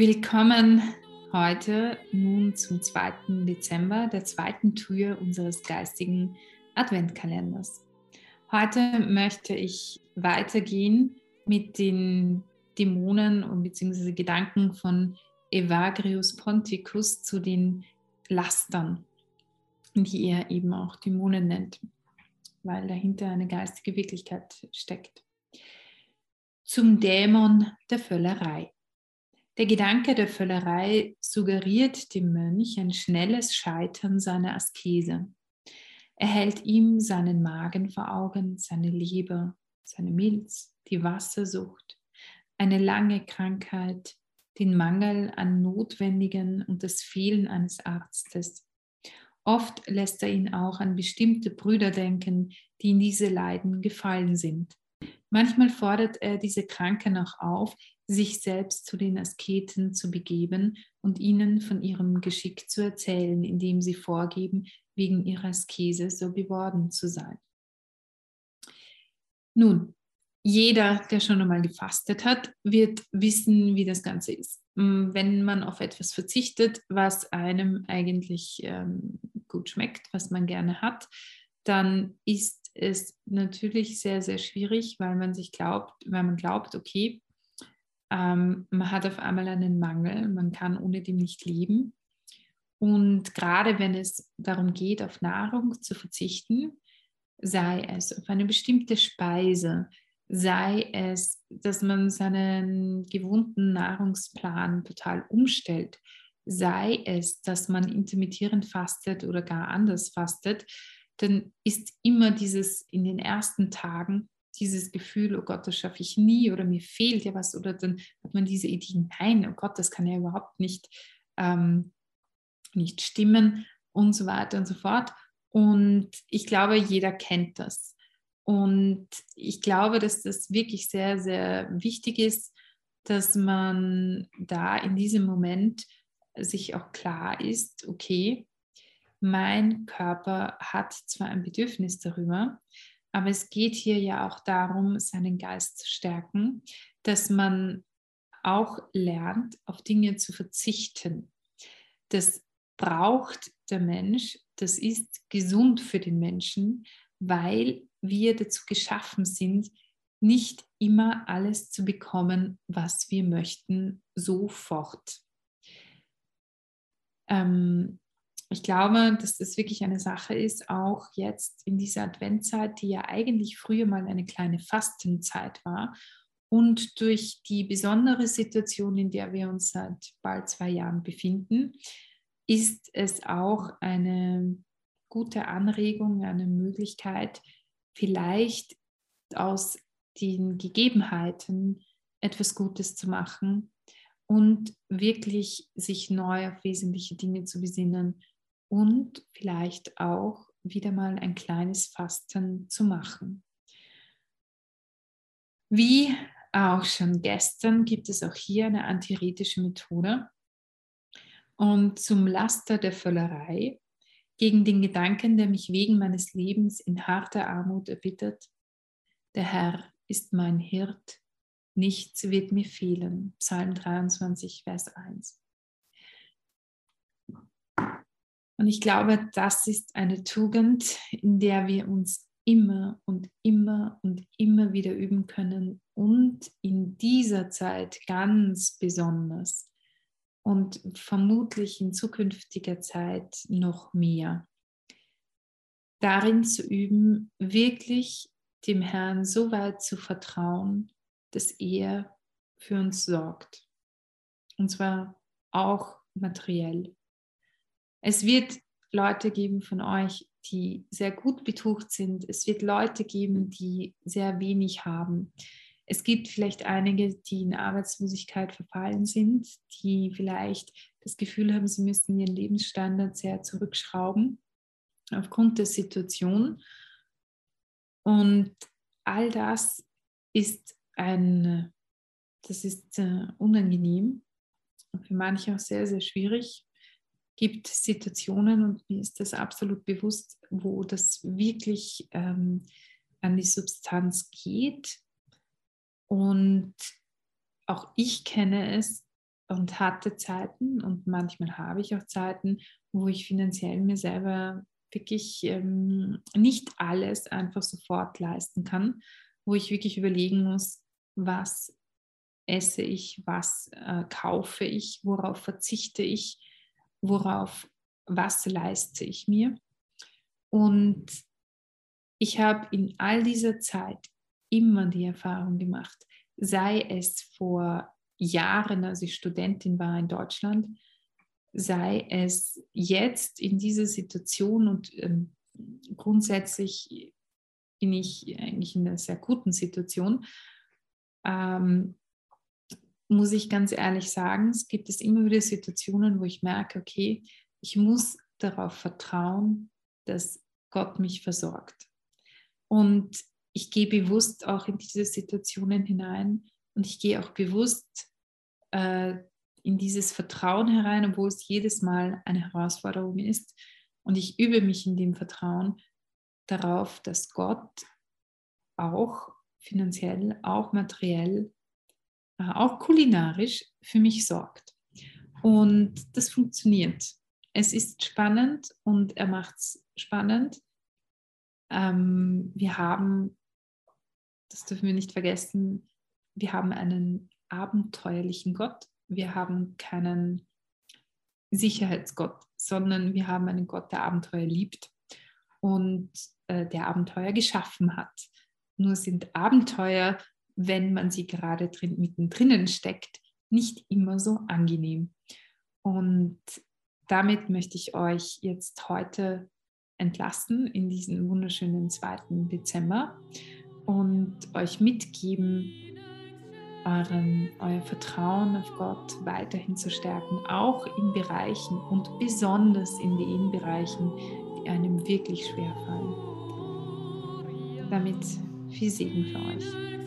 Willkommen heute nun zum 2. Dezember, der zweiten Tür unseres geistigen Adventkalenders. Heute möchte ich weitergehen mit den Dämonen und beziehungsweise Gedanken von Evagrius Ponticus zu den Lastern, die er eben auch Dämonen nennt, weil dahinter eine geistige Wirklichkeit steckt. Zum Dämon der Völlerei. Der Gedanke der Völlerei suggeriert dem Mönch ein schnelles Scheitern seiner Askese. Er hält ihm seinen Magen vor Augen, seine Leber, seine Milz, die Wassersucht, eine lange Krankheit, den Mangel an Notwendigen und das Fehlen eines Arztes. Oft lässt er ihn auch an bestimmte Brüder denken, die in diese Leiden gefallen sind. Manchmal fordert er diese Kranken auch auf, sich selbst zu den Asketen zu begeben und ihnen von ihrem Geschick zu erzählen, indem sie vorgeben, wegen ihrer Askese so geworden zu sein. Nun, jeder, der schon einmal gefastet hat, wird wissen, wie das Ganze ist. Mm, wenn man auf etwas verzichtet, was einem eigentlich ähm, gut schmeckt, was man gerne hat, dann ist es natürlich sehr, sehr schwierig, weil man sich glaubt, weil man glaubt, okay, ähm, man hat auf einmal einen Mangel, man kann ohne dem nicht leben. Und gerade wenn es darum geht, auf Nahrung zu verzichten, sei es auf eine bestimmte Speise, sei es, dass man seinen gewohnten Nahrungsplan total umstellt, sei es, dass man intermittierend fastet oder gar anders fastet, dann ist immer dieses in den ersten Tagen dieses Gefühl, oh Gott, das schaffe ich nie oder mir fehlt ja was oder dann hat man diese Idee, nein, oh Gott, das kann ja überhaupt nicht, ähm, nicht stimmen und so weiter und so fort. Und ich glaube, jeder kennt das. Und ich glaube, dass das wirklich sehr, sehr wichtig ist, dass man da in diesem Moment sich auch klar ist, okay, mein Körper hat zwar ein Bedürfnis darüber, aber es geht hier ja auch darum, seinen Geist zu stärken, dass man auch lernt, auf Dinge zu verzichten. Das braucht der Mensch, das ist gesund für den Menschen, weil wir dazu geschaffen sind, nicht immer alles zu bekommen, was wir möchten, sofort. Ähm, ich glaube, dass das wirklich eine Sache ist, auch jetzt in dieser Adventzeit, die ja eigentlich früher mal eine kleine Fastenzeit war. Und durch die besondere Situation, in der wir uns seit bald zwei Jahren befinden, ist es auch eine gute Anregung, eine Möglichkeit, vielleicht aus den Gegebenheiten etwas Gutes zu machen und wirklich sich neu auf wesentliche Dinge zu besinnen und vielleicht auch wieder mal ein kleines Fasten zu machen. Wie auch schon gestern gibt es auch hier eine antiretische Methode. Und zum Laster der Völlerei, gegen den Gedanken, der mich wegen meines Lebens in harter Armut erbittert, der Herr ist mein Hirt, nichts wird mir fehlen. Psalm 23, Vers 1. Und ich glaube, das ist eine Tugend, in der wir uns immer und immer und immer wieder üben können und in dieser Zeit ganz besonders und vermutlich in zukünftiger Zeit noch mehr. Darin zu üben, wirklich dem Herrn so weit zu vertrauen, dass er für uns sorgt. Und zwar auch materiell. Es wird Leute geben von euch, die sehr gut betucht sind. Es wird Leute geben, die sehr wenig haben. Es gibt vielleicht einige, die in Arbeitslosigkeit verfallen sind, die vielleicht das Gefühl haben, sie müssten ihren Lebensstandard sehr zurückschrauben aufgrund der Situation. Und all das ist ein, das ist äh, unangenehm und für manche auch sehr, sehr schwierig gibt Situationen, und mir ist das absolut bewusst, wo das wirklich ähm, an die Substanz geht. Und auch ich kenne es und hatte Zeiten und manchmal habe ich auch Zeiten, wo ich finanziell mir selber wirklich ähm, nicht alles einfach sofort leisten kann, wo ich wirklich überlegen muss, was esse ich, was äh, kaufe ich, worauf verzichte ich, worauf, was leiste ich mir. Und ich habe in all dieser Zeit immer die Erfahrung gemacht, sei es vor Jahren, als ich Studentin war in Deutschland, sei es jetzt in dieser Situation und ähm, grundsätzlich bin ich eigentlich in einer sehr guten Situation, ähm, muss ich ganz ehrlich sagen, es gibt es immer wieder Situationen, wo ich merke, okay, ich muss darauf vertrauen, dass Gott mich versorgt. Und ich gehe bewusst auch in diese Situationen hinein und ich gehe auch bewusst äh, in dieses Vertrauen herein, obwohl es jedes Mal eine Herausforderung ist. Und ich übe mich in dem Vertrauen darauf, dass Gott auch finanziell, auch materiell, auch kulinarisch für mich sorgt. Und das funktioniert. Es ist spannend und er macht es spannend. Ähm, wir haben, das dürfen wir nicht vergessen, wir haben einen abenteuerlichen Gott. Wir haben keinen Sicherheitsgott, sondern wir haben einen Gott, der Abenteuer liebt und äh, der Abenteuer geschaffen hat. Nur sind Abenteuer, wenn man sie gerade drin, mittendrin steckt, nicht immer so angenehm. Und damit möchte ich euch jetzt heute entlassen in diesen wunderschönen 2. Dezember und euch mitgeben, euren, euer Vertrauen auf Gott weiterhin zu stärken, auch in Bereichen und besonders in den Bereichen, die einem wirklich schwer fallen. Damit viel Segen für euch.